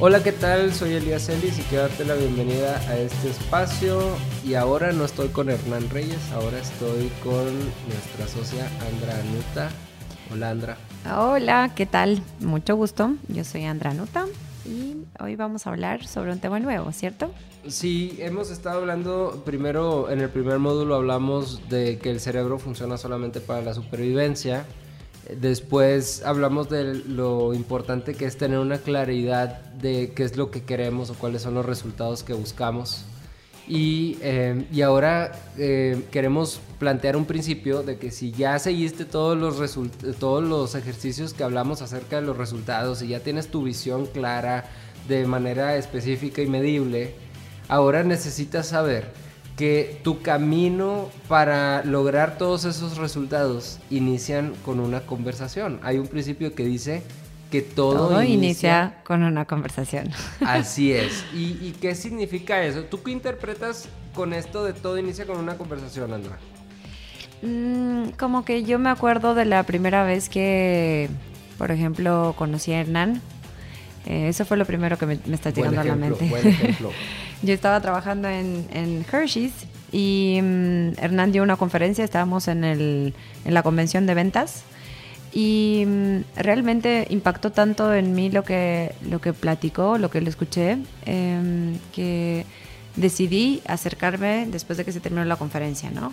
Hola, ¿qué tal? Soy Elías Ellis y quiero darte la bienvenida a este espacio. Y ahora no estoy con Hernán Reyes, ahora estoy con nuestra socia Andra Anuta. Hola, Andra. Hola, ¿qué tal? Mucho gusto. Yo soy Andra Anuta y hoy vamos a hablar sobre un tema nuevo, ¿cierto? Sí, hemos estado hablando, primero en el primer módulo hablamos de que el cerebro funciona solamente para la supervivencia. Después hablamos de lo importante que es tener una claridad de qué es lo que queremos o cuáles son los resultados que buscamos. Y, eh, y ahora eh, queremos plantear un principio de que si ya seguiste todos los, todos los ejercicios que hablamos acerca de los resultados y ya tienes tu visión clara de manera específica y medible, ahora necesitas saber que tu camino para lograr todos esos resultados inician con una conversación. Hay un principio que dice que todo, inicia, con una conversación. Así es. ¿Y, qué significa eso? ¿Tú qué interpretas con esto de todo inicia con una conversación, Andra? Mm, como que yo me acuerdo de la primera vez que, por ejemplo, conocí a Hernán. Eh, eso fue lo primero que me, está llegando a la mente. Buen ejemplo. Yo estaba trabajando en, en Hershey's y mm, Hernán dio una conferencia, estábamos en, el, en la convención de ventas y mm, realmente impactó tanto en mí lo que, lo que platicó, lo que le escuché, em, que decidí acercarme después de que se terminó la conferencia, ¿no?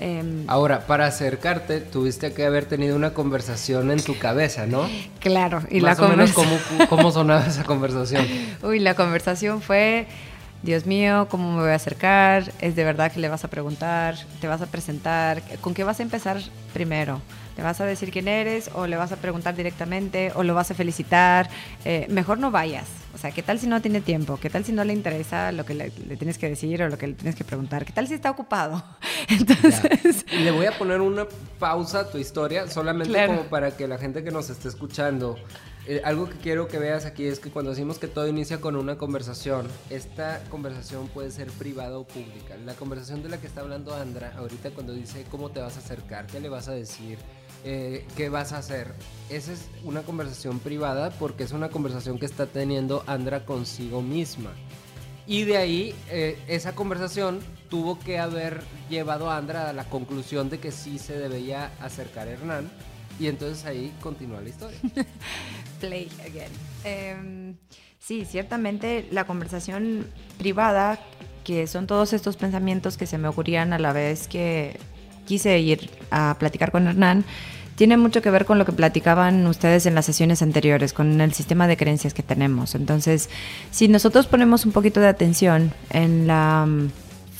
Em, Ahora, para acercarte, tuviste que haber tenido una conversación en tu cabeza, ¿no? Claro, y Más la o menos, ¿cómo, ¿cómo sonaba esa conversación? Uy, la conversación fue Dios mío, ¿cómo me voy a acercar? ¿Es de verdad que le vas a preguntar? ¿Te vas a presentar? ¿Con qué vas a empezar primero? ¿Le vas a decir quién eres o le vas a preguntar directamente o lo vas a felicitar? Eh, mejor no vayas. O sea, ¿qué tal si no tiene tiempo? ¿Qué tal si no le interesa lo que le, tienes que decir o lo que le tienes que preguntar? ¿Qué tal si está ocupado? Entonces... Le voy a poner una pausa a tu historia solamente como para que la gente que nos esté escuchando eh, algo que quiero que veas aquí es que cuando decimos que todo inicia con una conversación, esta conversación puede ser privada o pública. La conversación de la que está hablando Andra ahorita cuando dice cómo te vas a acercar, qué le vas a decir, eh, qué vas a hacer, esa es una conversación privada porque es una conversación que está teniendo Andra consigo misma. Y de ahí, eh, esa conversación tuvo que haber llevado a Andra a la conclusión de que sí se debía acercar a Hernán y entonces ahí continúa la historia. Play again. Em, sí, ciertamente la conversación privada, que son todos estos pensamientos que se me ocurrían a la vez que quise ir a platicar con Hernán, tiene mucho que ver con lo que platicaban ustedes en las sesiones anteriores, con el sistema de creencias que tenemos. Entonces, si nosotros ponemos un poquito de atención en la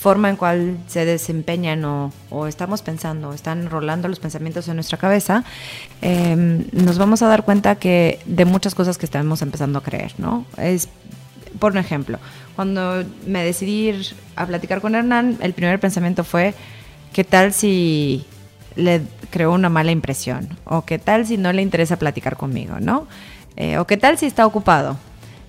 forma en cual se desempeñan o, estamos pensando, están rolando los pensamientos en nuestra cabeza, em, nos vamos a dar cuenta que de muchas cosas que estamos empezando a creer, ¿no? Es, por ejemplo, cuando me decidí ir a platicar con Hernán, el primer pensamiento fue, ¿qué tal si le creo una mala impresión? ¿O qué tal si no le interesa platicar conmigo, ¿no? Eh, ¿O qué tal si está ocupado?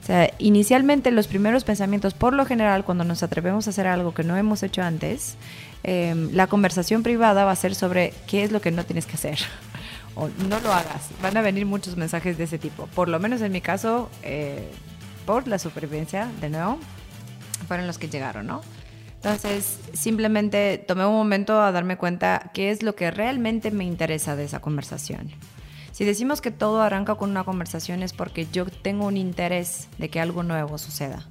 O sea, inicialmente los primeros pensamientos, por lo general, cuando nos atrevemos a hacer algo que no hemos hecho antes, em, la conversación privada va a ser sobre qué es lo que no tienes que hacer. O no lo hagas. Van a venir muchos mensajes de ese tipo. Por lo menos en mi caso, eh, por la supervivencia, de nuevo, fueron los que llegaron, ¿no? Entonces, simplemente tomé un momento a darme cuenta qué es lo que realmente me interesa de esa conversación. Si decimos que todo arranca con una conversación es porque yo tengo un interés de que algo nuevo suceda.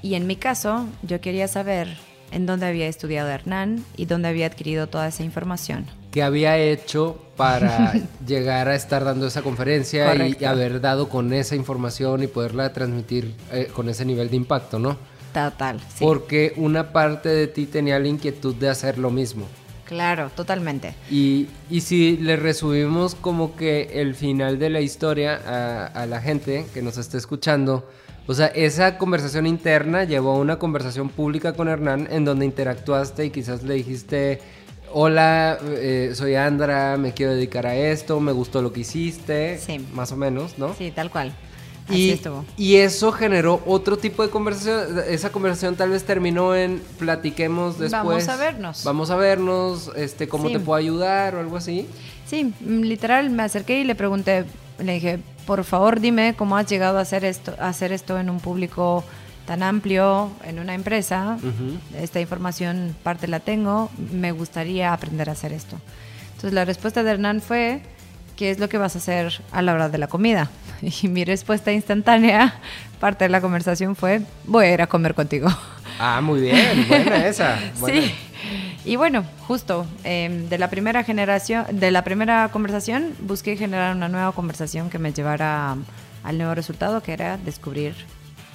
Y en mi caso, yo quería saber en dónde había estudiado Hernán y dónde había adquirido toda esa información. ¿Qué había hecho para llegar a estar dando esa conferencia y haber dado con esa información y poderla transmitir eh, con ese nivel de impacto, no? Total. Sí. Porque una parte de ti tenía la inquietud de hacer lo mismo. Claro, totalmente. Y, si le resumimos como que el final de la historia a, la gente que nos está escuchando, o sea, esa conversación interna llevó a una conversación pública con Hernán en donde interactuaste y quizás le dijiste, hola, eh, soy Andra, me quiero dedicar a esto, me gustó lo que hiciste, sí. más o menos, ¿no? Sí, tal cual y, eso generó otro tipo de conversación. Esa conversación tal vez terminó en platiquemos después. Vamos a vernos. Vamos a vernos, este, cómo te puedo ayudar o algo así. Sí, literal, me acerqué y le pregunté, le dije, por favor dime cómo has llegado a hacer esto, a hacer esto en un público tan amplio, en una empresa. Esta información parte la tengo, me gustaría aprender a hacer esto. Entonces la respuesta de Hernán fue, ¿qué es lo que vas a hacer a la hora de la comida? Y mi respuesta instantánea, parte de la conversación fue, voy a ir a comer contigo. Ah, muy bien, buena esa. Sí. Y bueno, justo em, de la primera generación, de la primera conversación, busqué generar una nueva conversación que me llevara al nuevo resultado, que era descubrir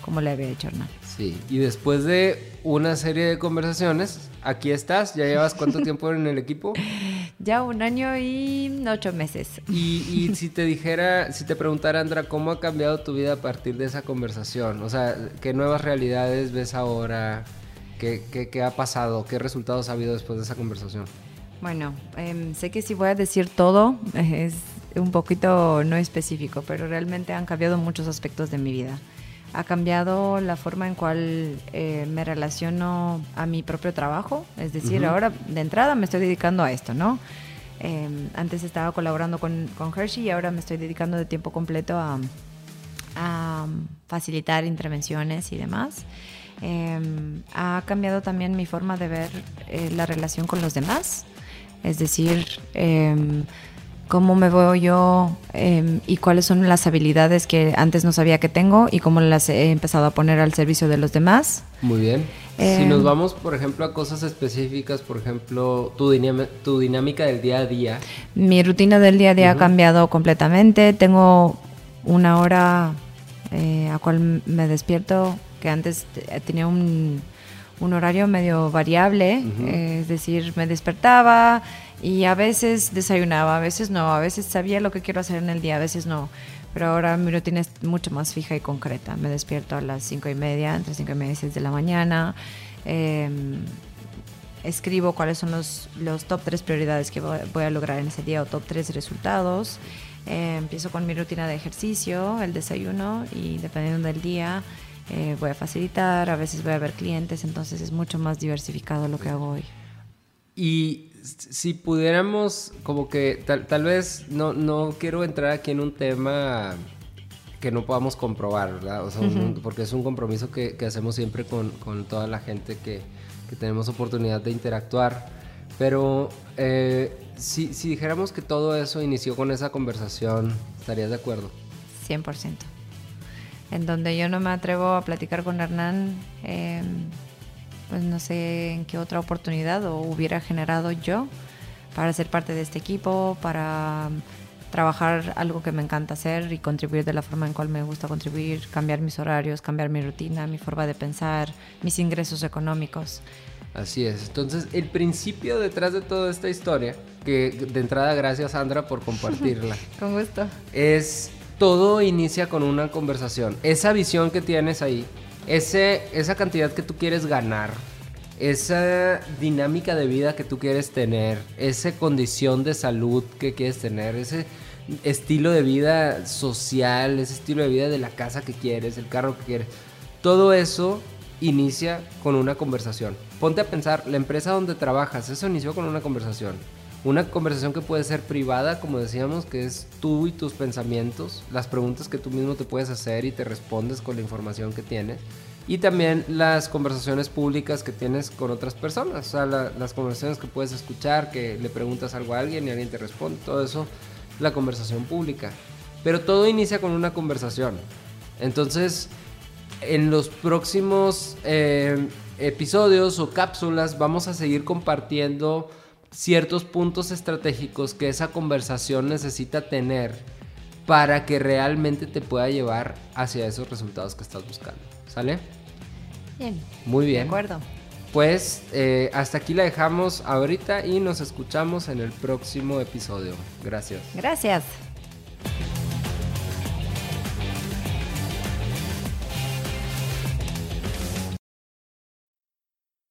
cómo le había hecho Hernán. Sí, y después de una serie de conversaciones, aquí estás, ¿ya llevas cuánto tiempo en el equipo? Ya un año y ocho meses. Y, si te dijera, si te preguntara, Andra, ¿cómo ha cambiado tu vida a partir de esa conversación? O sea, ¿qué nuevas realidades ves ahora? ¿Qué, qué, ha pasado? ¿Qué resultados ha habido después de esa conversación? Bueno, em, sé que si voy a decir todo es un poquito no específico, pero realmente han cambiado muchos aspectos de mi vida ha cambiado la forma en cual eh, me relaciono a mi propio trabajo. Es decir, ahora de entrada me estoy dedicando a esto, ¿no? Em, antes estaba colaborando con, con, Hershey y ahora me estoy dedicando de tiempo completo a, facilitar intervenciones y demás. Em, ha cambiado también mi forma de ver eh, la relación con los demás. Es decir, em, cómo me veo yo em, y cuáles son las habilidades que antes no sabía que tengo y cómo las he empezado a poner al servicio de los demás. Muy bien. si em, nos vamos, por ejemplo, a cosas específicas, por ejemplo, tu, tu dinámica del día a día. Mi rutina del día a día ha cambiado completamente. Tengo una hora eh, a cual me despierto, que antes tenía un, un horario medio variable, eh, es decir, me despertaba y a veces desayunaba, a veces no, a veces sabía lo que quiero hacer en el día, a veces no. Pero ahora mi rutina es mucho más fija y concreta. Me despierto a las cinco y media, entre cinco y media y seis de la mañana. Em, escribo cuáles son los, los top tres prioridades que voy, a lograr en ese día o top tres resultados. Eh, empiezo con mi rutina de ejercicio, el desayuno y dependiendo del día eh, voy a facilitar, a veces voy a ver clientes, entonces es mucho más diversificado lo que hago hoy. Y si pudiéramos, como que tal, vez no, no quiero entrar aquí en un tema que no podamos comprobar, ¿verdad? O sea, porque es un compromiso que, que hacemos siempre con, con, toda la gente que, que, tenemos oportunidad de interactuar. Pero eh, si, si dijéramos que todo eso inició con esa conversación, ¿estarías de acuerdo? 100% en donde yo no me atrevo a platicar con Hernán, em, pues no sé en qué otra oportunidad o hubiera generado yo para ser parte de este equipo, para trabajar algo que me encanta hacer y contribuir de la forma en cual me gusta contribuir, cambiar mis horarios, cambiar mi rutina, mi forma de pensar, mis ingresos económicos. Así es. Entonces, el principio detrás de toda esta historia, que de entrada gracias Sandra por compartirla. Con gusto. Es todo inicia con una conversación. Esa visión que tienes ahí, ese, esa cantidad que tú quieres ganar, esa dinámica de vida que tú quieres tener, esa condición de salud que quieres tener, ese estilo de vida social, ese estilo de vida de la casa que quieres, el carro que quieres, todo eso inicia con una conversación. Ponte a pensar, la empresa donde trabajas, eso inició con una conversación. Una conversación que puede ser privada, como decíamos, que es tú y tus pensamientos, las preguntas que tú mismo te puedes hacer y te respondes con la información que tienes. Y también las conversaciones públicas que tienes con otras personas, o sea, las conversaciones que puedes escuchar, que le preguntas algo a alguien y alguien te responde, todo eso, la conversación pública. Pero todo inicia con una conversación. Entonces, en los próximos eh, episodios o cápsulas vamos a seguir compartiendo ciertos puntos estratégicos que esa conversación necesita tener para que realmente te pueda llevar hacia esos resultados que estás buscando. ¿Sale? Bien. Muy bien. De acuerdo. Pues eh, hasta aquí la dejamos ahorita y nos escuchamos en el próximo episodio. Gracias. Gracias.